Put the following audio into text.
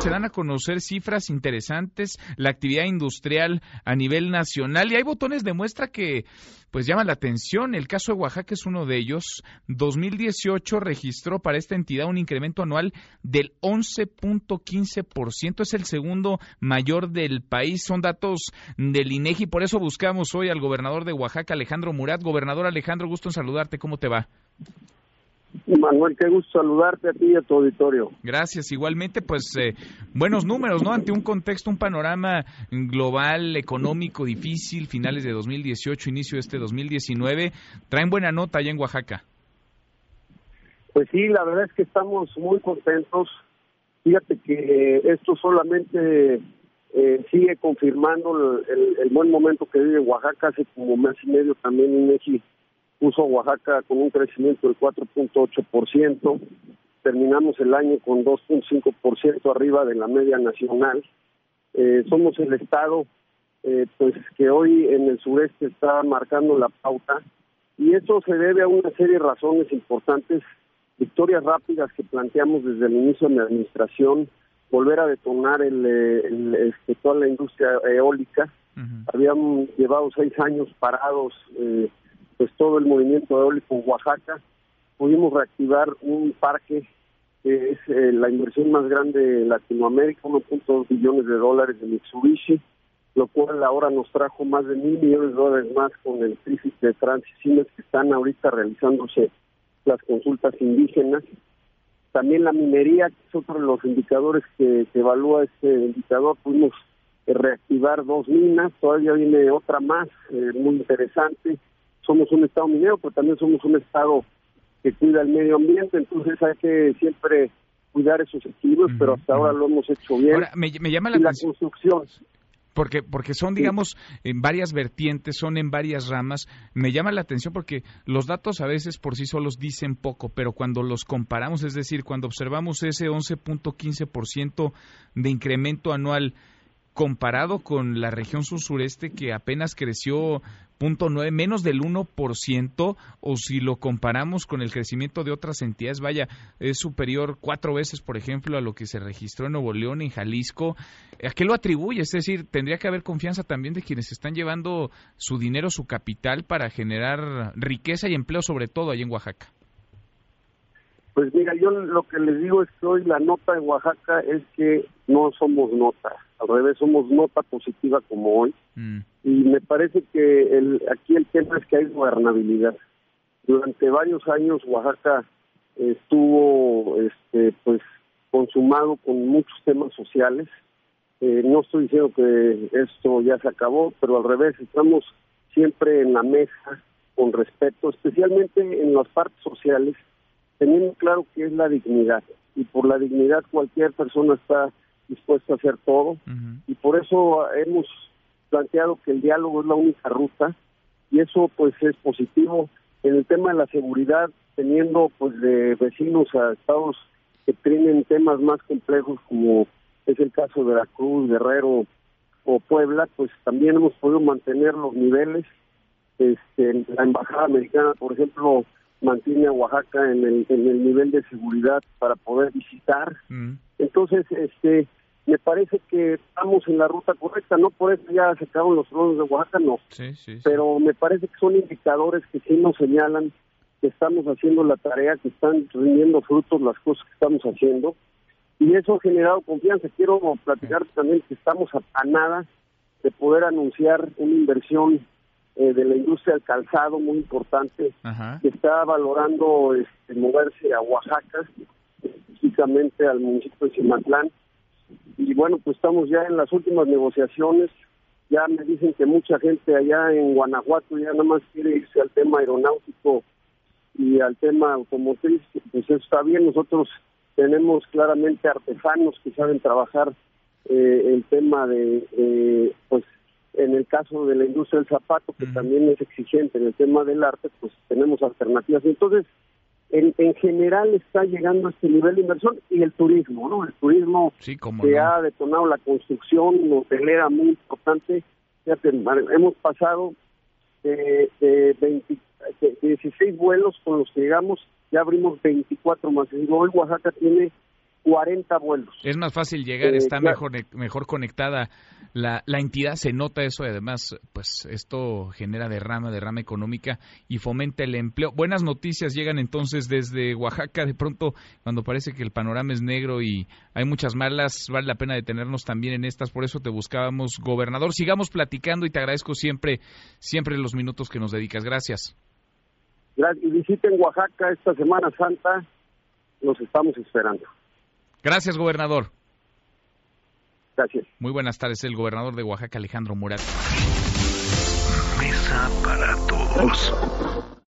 Se dan a conocer cifras interesantes, la actividad industrial a nivel nacional y hay botones de muestra que pues llaman la atención. El caso de Oaxaca es uno de ellos. 2018 registró para esta entidad un incremento anual del 11.15%. Es el segundo mayor del país. Son datos del INEGI. Por eso buscamos hoy al gobernador de Oaxaca, Alejandro Murat. Gobernador Alejandro, gusto en saludarte. ¿Cómo te va? Manuel, qué gusto saludarte a ti y a tu auditorio. Gracias, igualmente, pues eh, buenos números, ¿no? Ante un contexto, un panorama global, económico difícil, finales de 2018, inicio de este 2019, traen buena nota allá en Oaxaca. Pues sí, la verdad es que estamos muy contentos. Fíjate que esto solamente eh, sigue confirmando el, el, buen momento que vive Oaxaca. Hace como mes y medio también INEGI puso Oaxaca con un crecimiento del 4.8%, terminamos el año con 2.5% arriba de la media nacional. Eh, somos el estado eh, pues que hoy en el sureste está marcando la pauta y eso se debe a una serie de razones importantes, victorias rápidas que planteamos desde el inicio de la administración, volver a detonar el, el, este, toda la industria eólica. Habíamos llevado seis años parados eh, pues todo el movimiento eólico en Oaxaca. Pudimos reactivar un parque que es eh, la inversión más grande de Latinoamérica, 1.2 billones de dólares de Mitsubishi, lo cual ahora nos trajo más de mil millones de dólares más con el crisis de Siemens que están ahorita realizándose las consultas indígenas. También la minería, que es otro de los indicadores que, evalúa este indicador, pudimos reactivar dos minas, todavía viene otra más eh, muy interesante somos un Estado minero, pero también somos un Estado que cuida el medio ambiente, entonces hay que siempre cuidar esos equilibrios, pero hasta ahora lo hemos hecho bien. Ahora, me, llama la, la construcción. Porque, porque son, digamos, en varias vertientes, son en varias ramas. Me llama la atención porque los datos a veces por sí solos dicen poco, pero cuando los comparamos, es decir, cuando observamos ese 11.15% de incremento anual comparado con la región sur-sureste que apenas creció nueve menos del 1%, o si lo comparamos con el crecimiento de otras entidades, vaya, es superior cuatro veces, por ejemplo, a lo que se registró en Nuevo León, en Jalisco. ¿A qué lo atribuye? Es decir, tendría que haber confianza también de quienes están llevando su dinero, su capital para generar riqueza y empleo, sobre todo ahí en Oaxaca. Pues mira, yo lo que les digo es que hoy la nota de Oaxaca es que no somos nota, al revés, somos nota positiva como hoy. Mm. Y me parece que el, aquí el tema es que hay gobernabilidad. Durante varios años Oaxaca estuvo este, pues consumado con muchos temas sociales. Eh, no estoy diciendo que esto ya se acabó, pero al revés, estamos siempre en la mesa con respeto, especialmente en las partes sociales teniendo claro que es la dignidad y por la dignidad cualquier persona está dispuesta a hacer todo y por eso hemos planteado que el diálogo es la única ruta y eso pues es positivo en el tema de la seguridad teniendo pues de vecinos a estados que tienen temas más complejos como es el caso de la Cruz, Guerrero o Puebla, pues también hemos podido mantener los niveles. Este, la embajada americana, por ejemplo, mantiene a Oaxaca en el, en el nivel de seguridad para poder visitar. Mm. Entonces, este, me parece que estamos en la ruta correcta, no por eso ya se acaban los problemas de Oaxaca, no. Pero me parece que son indicadores que sí nos señalan que estamos haciendo la tarea, que están rindiendo frutos las cosas que estamos haciendo. Y eso ha generado confianza. Quiero platicar también que estamos a nada de poder anunciar una inversión eh, de la industria del calzado muy importante que está valorando este, moverse a Oaxaca, específicamente al municipio de Cimatlán. Y bueno, pues estamos ya en las últimas negociaciones. Ya me dicen que mucha gente allá en Guanajuato ya nada más quiere irse al tema aeronáutico y al tema automotriz. Pues eso está bien. Nosotros tenemos claramente artesanos que saben trabajar eh, el tema de, de pues en el caso de la industria del zapato, que también es exigente en el tema del arte, pues tenemos alternativas. Entonces, en, en general está llegando a este nivel de inversión y el turismo, ¿no? El turismo que ha detonado la construcción hotelera muy importante. Fíjate, hemos pasado de, de, 16 vuelos con los que llegamos, ya abrimos 24 más. Y hoy Oaxaca tiene 40 vuelos. Es más fácil llegar, está mejor, mejor conectada la, la entidad, se nota eso y además, pues esto genera derrama, derrama económica y fomenta el empleo. Buenas noticias llegan entonces desde Oaxaca, de pronto cuando parece que el panorama es negro y hay muchas malas, vale la pena detenernos también en estas, por eso te buscábamos, gobernador. Sigamos platicando y te agradezco siempre, siempre los minutos que nos dedicas. Gracias. Y visiten Oaxaca esta Semana Santa, los estamos esperando. Gracias, gobernador. Gracias. Muy buenas tardes, el gobernador de Oaxaca, Alejandro Murat. Mesa para todos.